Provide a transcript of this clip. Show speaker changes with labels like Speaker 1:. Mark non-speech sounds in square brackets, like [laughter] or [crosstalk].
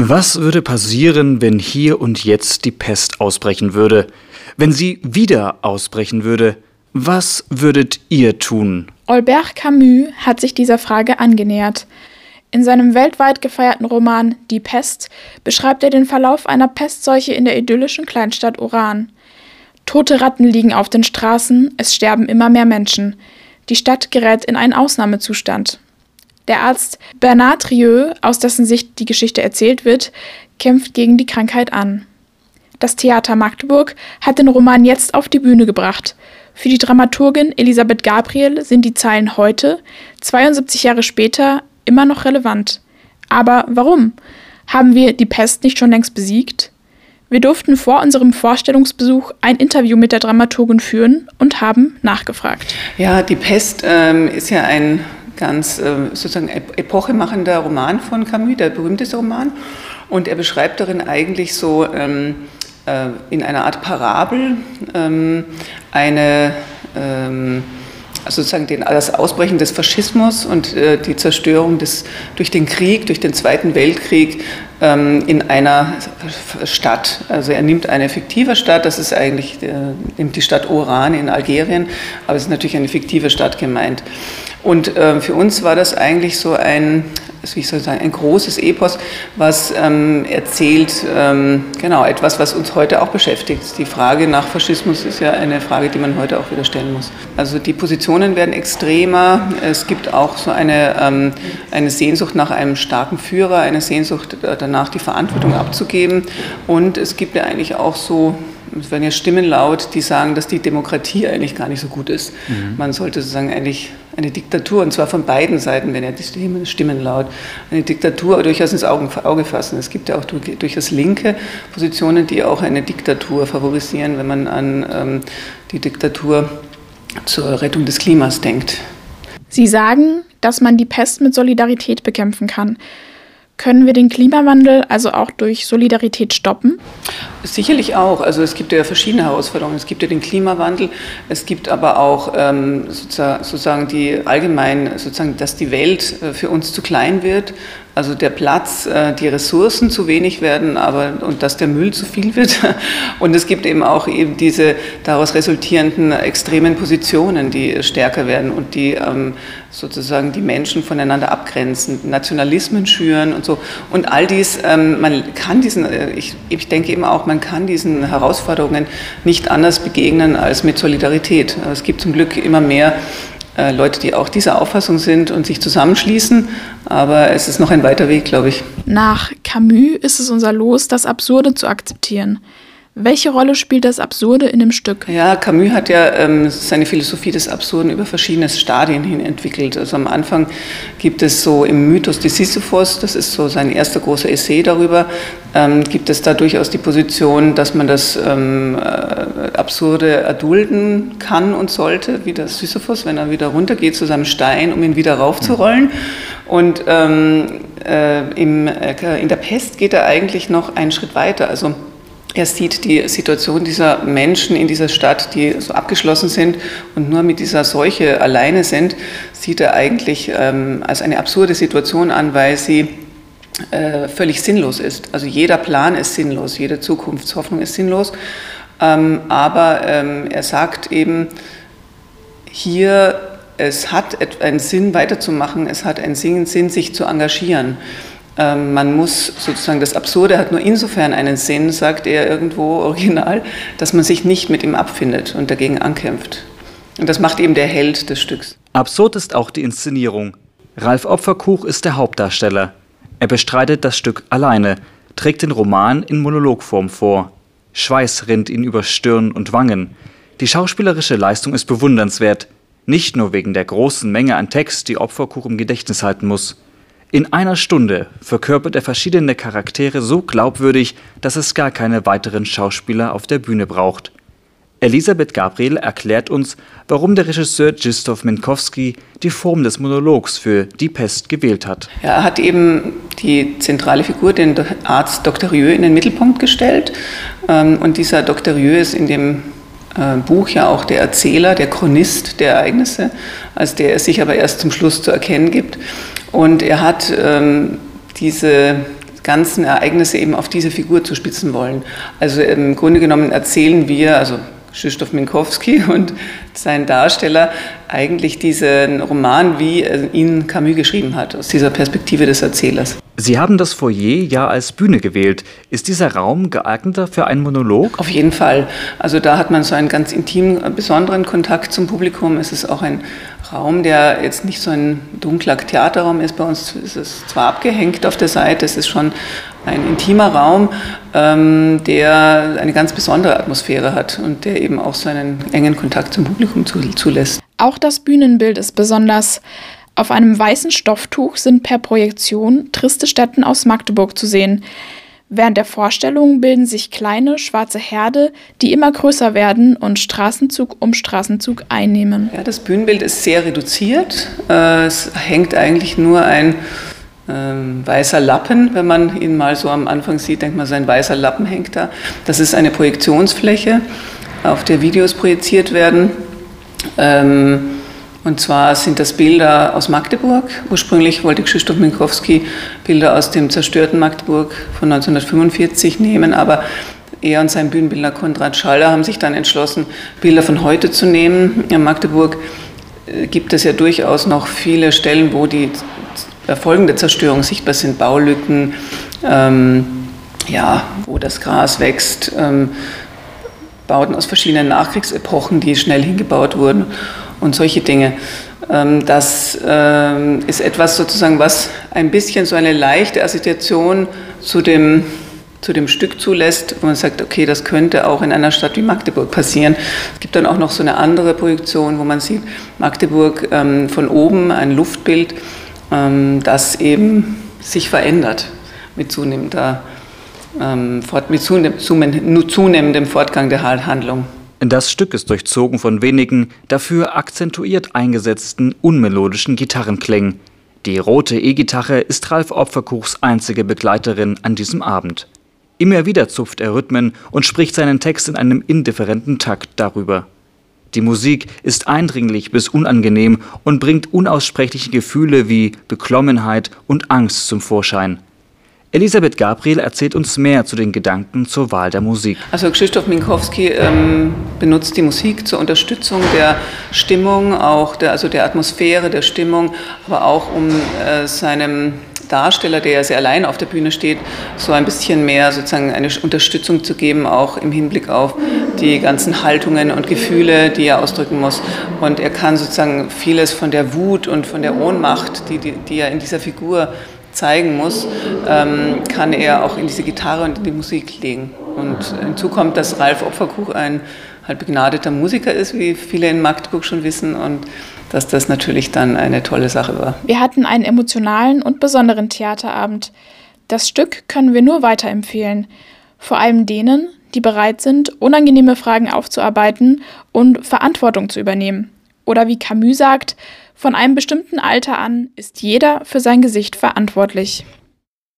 Speaker 1: Was würde passieren, wenn hier und jetzt die Pest ausbrechen würde? Wenn sie wieder ausbrechen würde, was würdet ihr tun?
Speaker 2: Albert Camus hat sich dieser Frage angenähert. In seinem weltweit gefeierten Roman Die Pest beschreibt er den Verlauf einer Pestseuche in der idyllischen Kleinstadt Oran. Tote Ratten liegen auf den Straßen, es sterben immer mehr Menschen. Die Stadt gerät in einen Ausnahmezustand. Der Arzt Bernard Rieu, aus dessen Sicht die Geschichte erzählt wird, kämpft gegen die Krankheit an. Das Theater Magdeburg hat den Roman jetzt auf die Bühne gebracht. Für die Dramaturgin Elisabeth Gabriel sind die Zeilen heute, 72 Jahre später, immer noch relevant. Aber warum? Haben wir die Pest nicht schon längst besiegt? Wir durften vor unserem Vorstellungsbesuch ein Interview mit der Dramaturgin führen und haben nachgefragt.
Speaker 3: Ja, die Pest ähm, ist ja ein ganz äh, sozusagen epochemachender Roman von Camus, der berühmteste Roman. Und er beschreibt darin eigentlich so ähm, äh, in einer Art Parabel ähm, eine ähm, sozusagen den, das Ausbrechen des Faschismus und äh, die Zerstörung des, durch den Krieg, durch den Zweiten Weltkrieg ähm, in einer Stadt. Also er nimmt eine fiktive Stadt, das ist eigentlich, äh, nimmt die Stadt Oran in Algerien, aber es ist natürlich eine fiktive Stadt gemeint. Und äh, für uns war das eigentlich so ein, wie ich soll sagen, ein großes Epos, was ähm, erzählt, ähm, genau, etwas, was uns heute auch beschäftigt. Die Frage nach Faschismus ist ja eine Frage, die man heute auch wieder stellen muss. Also die Positionen werden extremer. Es gibt auch so eine, ähm, eine Sehnsucht nach einem starken Führer, eine Sehnsucht danach, die Verantwortung abzugeben. Und es gibt ja eigentlich auch so es werden ja Stimmen laut, die sagen, dass die Demokratie eigentlich gar nicht so gut ist. Mhm. Man sollte sozusagen eigentlich eine Diktatur, und zwar von beiden Seiten, wenn ja die Stimmen, Stimmen laut, eine Diktatur durchaus ins Auge fassen. Es gibt ja auch durchaus linke Positionen, die auch eine Diktatur favorisieren, wenn man an ähm, die Diktatur zur Rettung des Klimas denkt.
Speaker 2: Sie sagen, dass man die Pest mit Solidarität bekämpfen kann. Können wir den Klimawandel also auch durch Solidarität stoppen?
Speaker 3: Sicherlich auch. Also es gibt ja verschiedene Herausforderungen. Es gibt ja den Klimawandel, es gibt aber auch ähm, sozusagen die allgemein, sozusagen, dass die Welt äh, für uns zu klein wird also der Platz, äh, die Ressourcen zu wenig werden, aber und dass der Müll zu viel wird. [laughs] Und es gibt eben auch eben diese daraus resultierenden extremen Positionen, die stärker werden und die ähm, sozusagen die Menschen voneinander abgrenzen, Nationalismen schüren und so. Und all dies, ähm, man kann diesen, äh, ich, ich denke eben auch, man kann diesen Herausforderungen nicht anders begegnen als mit Solidarität. Es gibt zum Glück immer mehr äh, Leute, die auch dieser Auffassung sind und sich zusammenschließen. Aber es ist noch ein weiter Weg, glaube ich.
Speaker 2: Nach Camus ist es unser Los, das Absurde zu akzeptieren. Welche Rolle spielt das Absurde in dem Stück?
Speaker 3: Ja, Camus hat ja ähm, seine Philosophie des Absurden über verschiedene Stadien hin entwickelt. Also am Anfang gibt es so im Mythos des Sisyphos, das ist so sein erster großer Essay darüber, ähm, gibt es da durchaus die Position, dass man das ähm, äh, Absurde erdulden kann und sollte, wie der Sisyphos, wenn er wieder runtergeht zu seinem Stein, um ihn wieder raufzurollen. Und ähm, äh, im, äh, in der Pest geht er eigentlich noch einen Schritt weiter. Also er sieht die Situation dieser Menschen in dieser Stadt, die so abgeschlossen sind und nur mit dieser Seuche alleine sind, sieht er eigentlich ähm, als eine absurde Situation an, weil sie äh, völlig sinnlos ist. Also jeder Plan ist sinnlos, jede Zukunftshoffnung ist sinnlos. Ähm, aber ähm, er sagt eben, hier, es hat einen Sinn weiterzumachen, es hat einen Sinn, Sinn sich zu engagieren. Ähm, man muss sozusagen, das Absurde hat nur insofern einen Sinn, sagt er irgendwo original, dass man sich nicht mit ihm abfindet und dagegen ankämpft. Und das macht eben der Held des Stücks.
Speaker 1: Absurd ist auch die Inszenierung. Ralf Opferkuch ist der Hauptdarsteller. Er bestreitet das Stück alleine, trägt den Roman in Monologform vor. Schweiß rinnt ihn über Stirn und Wangen. Die schauspielerische Leistung ist bewundernswert, nicht nur wegen der großen Menge an Text, die Opferkuch im Gedächtnis halten muss. In einer Stunde verkörpert er verschiedene Charaktere so glaubwürdig, dass es gar keine weiteren Schauspieler auf der Bühne braucht. Elisabeth Gabriel erklärt uns, warum der Regisseur Krzysztof Minkowski die Form des Monologs für Die Pest gewählt hat.
Speaker 3: Er hat eben die zentrale Figur, den Arzt Dr. Rieu, in den Mittelpunkt gestellt. Ähm, und dieser Dr. Rieu ist in dem äh, Buch ja auch der Erzähler, der Chronist der Ereignisse, als der es sich aber erst zum Schluss zu erkennen gibt. Und er hat ähm, diese ganzen Ereignisse eben auf diese Figur zuspitzen wollen. Also im Grunde genommen erzählen wir, also Krzysztof Minkowski [laughs] und sein Darsteller eigentlich diesen Roman, wie ihn Camus geschrieben hat, aus dieser Perspektive des Erzählers.
Speaker 1: Sie haben das Foyer ja als Bühne gewählt. Ist dieser Raum geeigneter für einen Monolog?
Speaker 3: Auf jeden Fall. Also da hat man so einen ganz intimen, besonderen Kontakt zum Publikum. Es ist auch ein Raum, der jetzt nicht so ein dunkler Theaterraum ist. Bei uns ist es zwar abgehängt auf der Seite, es ist schon ein intimer Raum, ähm, der eine ganz besondere Atmosphäre hat und der eben auch so einen engen Kontakt zum Publikum zulässt.
Speaker 2: Auch das Bühnenbild ist besonders. Auf einem weißen Stofftuch sind per Projektion triste Städten aus Magdeburg zu sehen. Während der Vorstellung bilden sich kleine schwarze Herde, die immer größer werden und Straßenzug um Straßenzug einnehmen.
Speaker 3: Ja, das Bühnenbild ist sehr reduziert. Äh, es hängt eigentlich nur ein ähm, weißer Lappen. Wenn man ihn mal so am Anfang sieht, denkt man, so ein weißer Lappen hängt da. Das ist eine Projektionsfläche, auf der Videos projiziert werden. Ähm, und zwar sind das Bilder aus Magdeburg. Ursprünglich wollte Krzysztof Minkowski Bilder aus dem zerstörten Magdeburg von 1945 nehmen, aber er und sein Bühnenbildner Konrad Schaller haben sich dann entschlossen, Bilder von heute zu nehmen. In Magdeburg äh, gibt es ja durchaus noch viele Stellen, wo die Folgen der Zerstörung sichtbar sind, Baulücken, ähm, ja, wo das Gras wächst, ähm, Bauten aus verschiedenen Nachkriegsepochen, die schnell hingebaut wurden und solche Dinge. Ähm, das ähm, ist etwas sozusagen, was ein bisschen so eine leichte Assoziation zu dem, zu dem Stück zulässt, wo man sagt, okay, das könnte auch in einer Stadt wie Magdeburg passieren. Es gibt dann auch noch so eine andere Projektion, wo man sieht, Magdeburg ähm, von oben, ein Luftbild, das eben sich verändert mit zunehmender mit zunehmendem Fortgang der Handlung.
Speaker 1: Das Stück ist durchzogen von wenigen, dafür akzentuiert eingesetzten unmelodischen Gitarrenklängen. Die rote E-Gitarre ist Ralf Opferkuchs einzige Begleiterin an diesem Abend. Immer wieder zupft er Rhythmen und spricht seinen Text in einem indifferenten Takt darüber. Die Musik ist eindringlich bis unangenehm und bringt unaussprechliche Gefühle wie Beklommenheit und Angst zum Vorschein. Elisabeth Gabriel erzählt uns mehr zu den Gedanken zur Wahl der Musik.
Speaker 3: Also Krzysztof Minkowski ähm, benutzt die Musik zur Unterstützung der Stimmung, auch der, also der Atmosphäre, der Stimmung, aber auch um äh, seinem Darsteller, der ja sehr allein auf der Bühne steht, so ein bisschen mehr sozusagen eine Unterstützung zu geben, auch im Hinblick auf die ganzen Haltungen und Gefühle, die er ausdrücken muss. Und er kann sozusagen vieles von der Wut und von der Ohnmacht, die, die, die er in dieser Figur zeigen muss, ähm, kann er auch in diese Gitarre und in die Musik legen. Und hinzu kommt, dass Ralf Opferkuch ein halt begnadeter Musiker ist, wie viele in Magdeburg schon wissen, und dass das natürlich dann eine tolle Sache war.
Speaker 2: Wir hatten einen emotionalen und besonderen Theaterabend. Das Stück können wir nur weiterempfehlen. Vor allem denen, die bereit sind, unangenehme Fragen aufzuarbeiten und Verantwortung zu übernehmen. Oder wie Camus sagt, von einem bestimmten Alter an ist jeder für sein Gesicht verantwortlich.